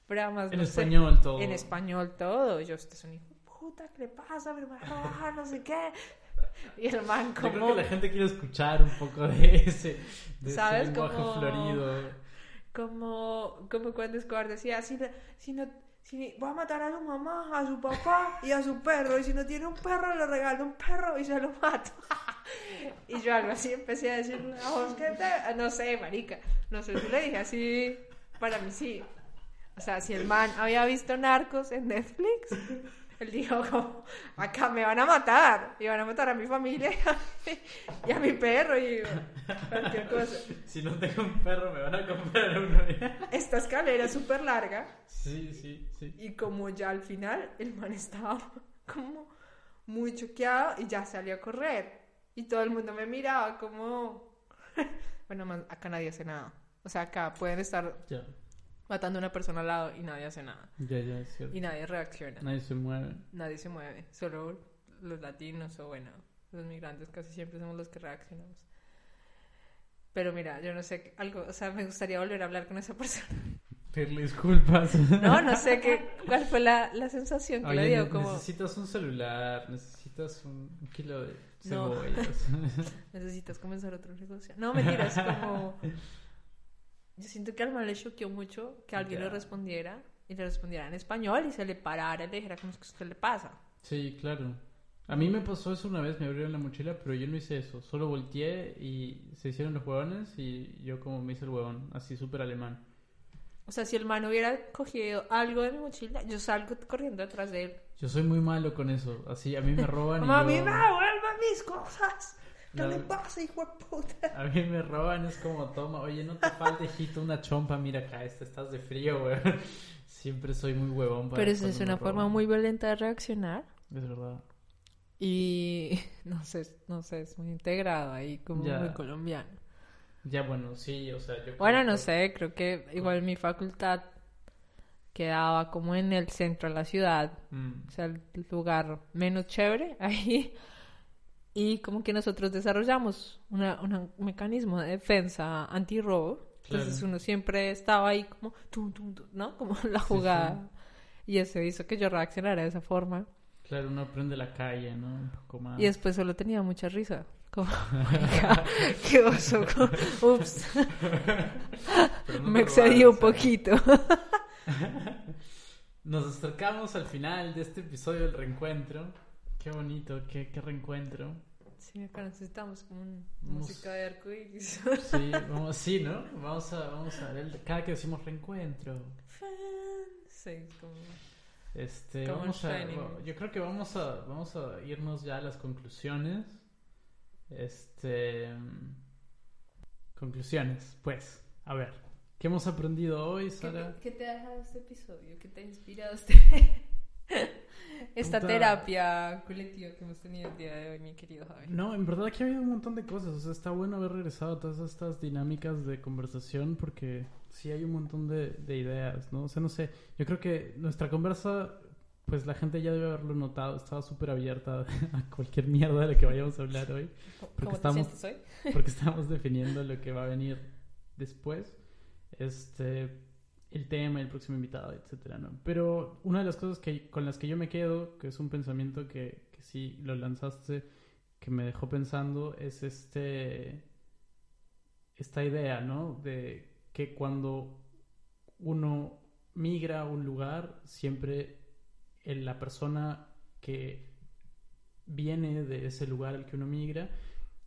pero además... En no sé, español todo. en español todo. Yo, usted es un hijo puta, ¿qué le pasa? Me robar, no sé qué. Y el man Yo creo como... que la gente quiere escuchar un poco de ese, de ¿Sabes? ese lenguaje Como- florido. Como, como cuando Escobar decía, si, si no... Si voy a matar a su mamá, a su papá y a su perro. Y si no tiene un perro, le regalo un perro y se lo mato. y yo algo así empecé a decir, "¿A te-?" No sé, marica. No sé si le dije así. Para mí sí. O sea, si el man había visto Narcos en Netflix, Él dijo como, acá me van a matar, y van a matar a mi familia y a mi, y a mi perro y cualquier cosa. Si no tengo un perro, me van a comprar uno. Esta escalera es súper larga sí, sí, sí. y como ya al final el man estaba como muy choqueado y ya salió a correr. Y todo el mundo me miraba como... bueno, acá nadie hace nada. O sea, acá pueden estar Ya, matando a una persona al lado y nadie hace nada. ya, ya, es cierto. Y nadie reacciona. Nadie se mueve. Nadie se mueve. Solo los latinos o bueno, los migrantes casi siempre somos los que reaccionamos. Pero mira, yo no sé, algo, o sea, me gustaría volver a hablar con esa persona. Pedirle disculpas. No, no sé qué, cuál fue la, la sensación que le dio, como necesitas un celular, necesitas un, kilo de No. cebollas. necesitas comenzar otro negocio. No, mentira, es como... Yo siento que al man le choqueó mucho que alguien Ya. le respondiera y le respondiera en español y se le parara y le dijera, ¿cómo es que a usted le pasa? sí, claro. A mí me pasó eso una vez, me abrieron la mochila, pero yo no hice eso. Solo volteé y se hicieron los huevones y yo como me hice el huevón, así súper alemán. O sea, si el man hubiera cogido algo de mi mochila, yo salgo corriendo detrás de él. Yo soy muy malo con eso. Así, a mí me roban y Mamá, a yo- mí me devuelvan mis cosas. ¿Qué No. le pasa, hijo de puta? A mí me roban, es como, toma, oye, no te falte, hijito, una chompa, mira acá, esta, estás de frío, güey. Siempre soy muy huevón para Pero cuando es una forma muy violenta de reaccionar. Es verdad. Y no sé, no sé, es muy integrado ahí, como Ya. muy colombiano. Ya, bueno, sí, o sea, yo... Bueno, no que- sé, creo que igual mi facultad quedaba como en el centro de la ciudad, Mm, o sea, el lugar menos chévere ahí. Y como que nosotros desarrollamos una, una- un mecanismo de defensa antirrobo. Entonces Claro. uno siempre estaba ahí como, tum, tum, tum, ¿no? Como la jugada. Y eso hizo que yo reaccionara de esa forma. Claro, uno aprende la calle, ¿no? Un poco más. Y después solo tenía mucha risa. Como, "Oiga, qué oso. como, Ups, no me excedí un poquito. Nos acercamos al final de este episodio del reencuentro. Qué bonito, qué, qué reencuentro. Sí, acá necesitamos como un- Vamos- música de arcoíris. Sí, vamos, sí, ¿no? Vamos a, vamos a ver, cada que decimos reencuentro. Sí, como... Este, Como vamos a, yo creo que vamos a, vamos a irnos ya a las conclusiones. Este, conclusiones, pues, a ver, ¿qué hemos aprendido hoy, ¿Qué, Sara? te- qué te ha dejado este episodio? ¿Qué te ha inspirado este... esta Puta. terapia colectiva que hemos tenido el día de hoy, mi querido Javi? No, en verdad aquí ha habido un montón de cosas, o sea, está bueno haber regresado a todas estas dinámicas de conversación porque sí hay un montón de, de ideas, ¿no? O sea, no sé, yo creo que nuestra conversa, pues la gente ya debe haberlo notado, estaba súper abierta a cualquier mierda de la que vayamos a hablar hoy. ¿Cómo estamos- te hoy? porque estamos definiendo lo que va a venir después, este, el tema, el próximo invitado, etcétera, ¿no? Pero una de las cosas que, con las que yo me quedo, que es un pensamiento que, que sí lo lanzaste, que me dejó pensando, es este, esta idea, ¿no? De que cuando uno migra a un lugar, siempre la persona que viene de ese lugar al que uno migra,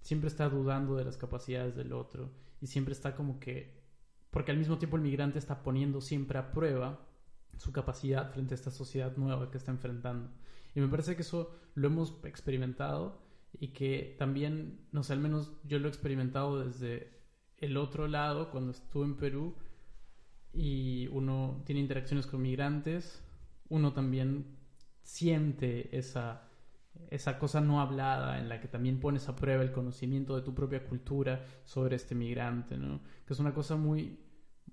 siempre está dudando de las capacidades del otro y siempre está como que porque al mismo tiempo el migrante está poniendo siempre a prueba su capacidad frente a esta sociedad nueva que está enfrentando. Y me parece que eso lo hemos experimentado y que también no sé al menos yo lo he experimentado desde el otro lado cuando estuve en Perú y uno tiene interacciones con migrantes uno también siente esa esa cosa no hablada en la que también pones a prueba el conocimiento de tu propia cultura sobre este migrante, ¿no? Que es una cosa muy,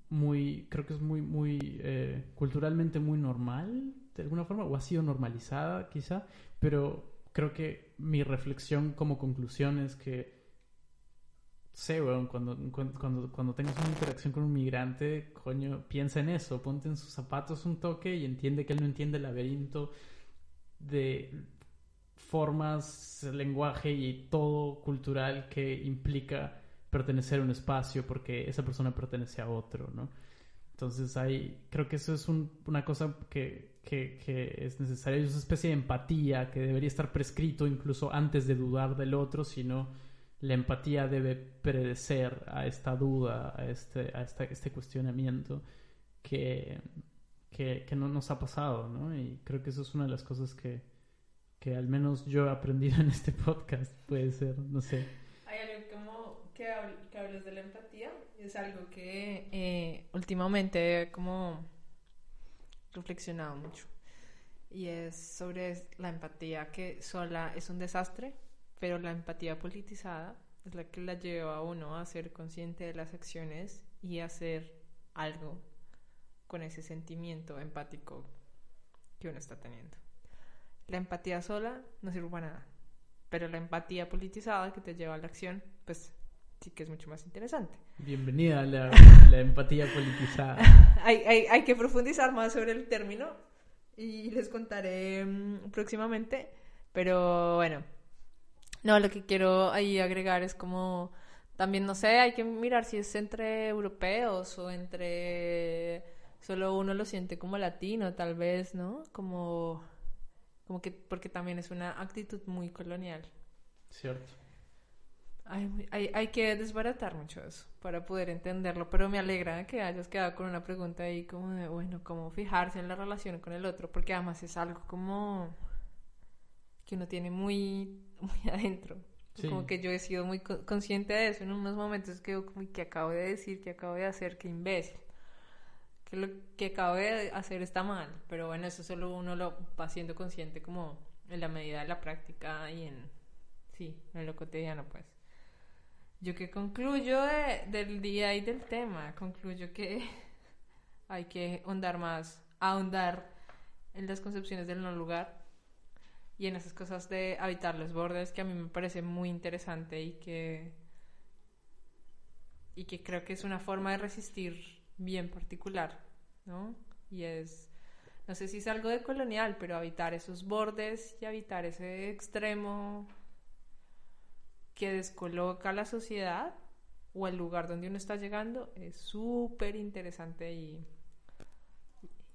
muy, creo que es muy, muy eh, culturalmente muy normal, de alguna forma, o ha sido normalizada quizá, pero creo que mi reflexión como conclusión es que sé, weón, cuando, cuando, cuando, cuando tengas una interacción con un migrante, coño, piensa en eso, ponte en sus zapatos un toque y entiende que él no entiende el laberinto de formas, lenguaje y todo cultural que implica pertenecer a un espacio porque esa persona pertenece a otro, ¿no? Entonces ahí creo que eso es un- una cosa que, que, que es necesaria, es una especie de empatía que debería estar prescrito incluso antes de dudar del otro, sino la empatía debe predecer a esta duda, a este, a esta- este cuestionamiento que, que, que no nos ha pasado, ¿no? Y creo que eso es una de las cosas que, que al menos yo he aprendido en este podcast, puede ser, no sé. Hay algo como que, habl- hablas de la empatía, es algo que eh, últimamente he como reflexionado mucho. Y es sobre la empatía que sola es un desastre, pero la empatía politizada es la que la lleva a uno a ser consciente de las acciones y hacer algo con ese sentimiento empático que uno está teniendo. La empatía sola no sirve para nada, pero la empatía politizada que te lleva a la acción, pues sí que es mucho más interesante. Bienvenida a la, la empatía politizada. hay, hay, hay que profundizar más sobre el término y les contaré mm, próximamente, pero bueno, no, lo que quiero ahí agregar es como, también no sé, hay que mirar si es entre europeos o entre solo uno lo siente como latino, tal vez, ¿no? Como, como que, porque también es una actitud muy colonial. Cierto. Hay, hay, hay que desbaratar mucho eso para poder entenderlo, pero me alegra que hayas quedado con una pregunta ahí como de, bueno, cómo fijarse en la relación con el otro, porque además es algo como que uno tiene muy, muy adentro. Sí. Como que yo he sido muy co- consciente de eso en unos momentos que como que acabo de decir, que acabo de hacer, que imbécil. Que lo que acabo de hacer está mal, pero bueno, eso solo uno lo va siendo consciente como en la medida de la práctica y en, sí, en lo cotidiano pues. Yo que concluyo de- del día y del tema, concluyo que hay que ahondar más, ahondar en las concepciones del no lugar y en esas cosas de habitar los bordes que a mí me parece muy interesante y que y que creo que es una forma de resistir bien particular, ¿no? Y es no sé si es algo de colonial, pero habitar esos bordes y habitar ese extremo que descoloca la sociedad o el lugar donde uno está llegando es súper interesante y,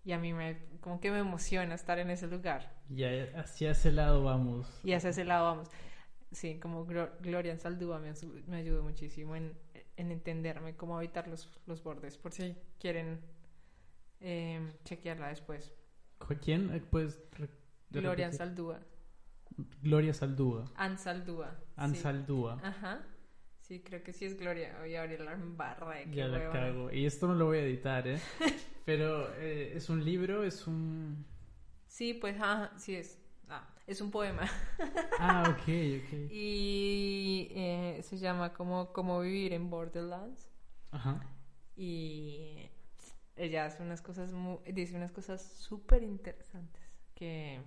y a mí me como que me emociona estar en ese lugar Y hacia ese lado vamos. y hacia ese lado vamos sí como Glo- Gloria en Saldúa me, me ayudó muchísimo en, en entenderme cómo habitar los, los bordes por si quieren eh, chequearla después ¿Quién? Eh, ¿Puedes re- de Gloria? Saldúa Gloria Saldúa. Ansaldúa An sí. Saldúa. Ajá. Sí, creo que sí es Gloria. Voy a abrir la barra de Ya la cago. Y esto no lo voy a editar, ¿eh? Pero eh, es un libro, es un... Sí, pues, ajá, sí es. Es un poema. Ah, ok, ok. Y eh, se llama como Cómo vivir en Borderlands. Ajá. Y ella hace unas cosas, mu- dice unas cosas súper interesantes. Que,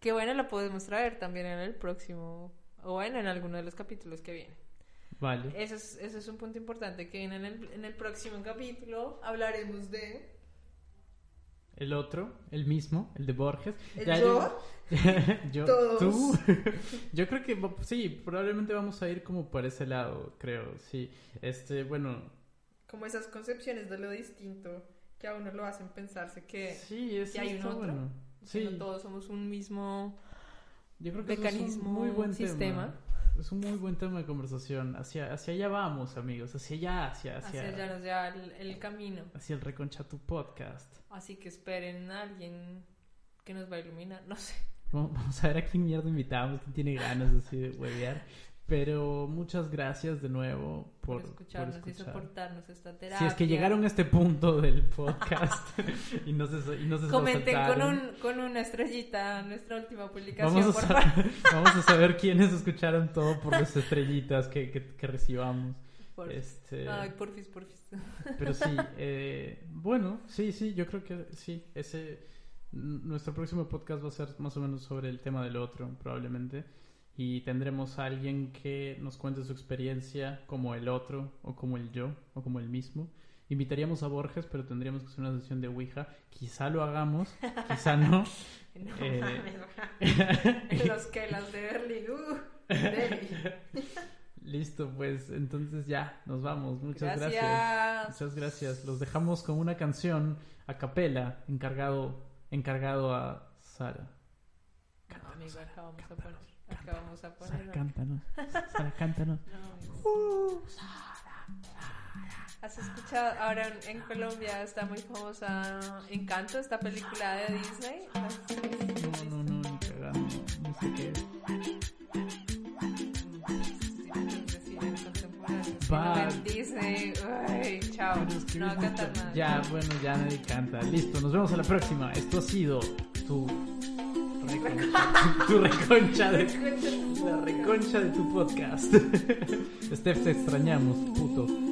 que bueno, la podemos traer también en el próximo, o bueno, en alguno de los capítulos que viene. Vale. Eso es, eso es un punto importante que viene en el, en el próximo capítulo. Hablaremos de... El otro, el mismo, el de Borges. ¿El Ya, yo? yo, Todos. tú. yo creo que sí, probablemente vamos a ir como por ese lado, creo, sí. Este, bueno, Como esas concepciones de lo distinto que a uno lo hacen pensarse que, sí, eso que hay un otro. bueno. Sí, no todos somos un mismo yo creo que eso es mecanismo, un muy buen sistema. tema. Es un muy buen tema de conversación. Hacia, hacia allá vamos, amigos. Hacia allá, hacia, hacia, hacia allá lleva el, el camino. hacia el Reconcha tu podcast. Así que esperen a alguien que nos va a iluminar. No sé. Vamos vamos a ver a quién mierda invitamos, quién tiene ganas así de huevear. Pero muchas gracias de nuevo Por, por, escucharnos por y soportarnos esta terapia. Si es que llegaron a este punto del podcast y no se, y no se Comenten con, un, con una estrellita nuestra última publicación, vamos, por a favor. saber, vamos a saber quiénes escucharon todo por las estrellitas que, que, que recibamos. Porfis. Este, Ay, porfis, porfis. Pero sí, eh, bueno, sí, sí, yo creo que sí. Ese, nuestro próximo podcast va a ser más o menos sobre el tema del otro, probablemente. Y tendremos a alguien que nos cuente su experiencia como el otro, o como el yo, o como el mismo. Invitaríamos a Borges, pero tendríamos que hacer una sesión de Ouija. Quizá lo hagamos, quizá no. No Eh, mames, Los que las de Berlín. Uh. Listo, pues entonces ya, nos vamos. Muchas gracias. Gracias. Muchas gracias. Los dejamos con una canción a capela, encargado, encargado a Sara. No, amigo, acá vamos a Acá vamos a poner. Sara, cántanos. Sara, cántanos. No. Uh, Sara, Sara. ¿Has escuchado? Ahora en, Colombia está muy famosa Encanto, esta película de Disney. No, no, no, ni cagando. No sé qué es. Disney. Ay, chao. Que No va a cantar nada. Ya, bueno, ya nadie canta. Listo, nos vemos a la próxima. Esto ha sido tu tu reconcha de la reconcha de tu podcast. Steph, te extrañamos, puto.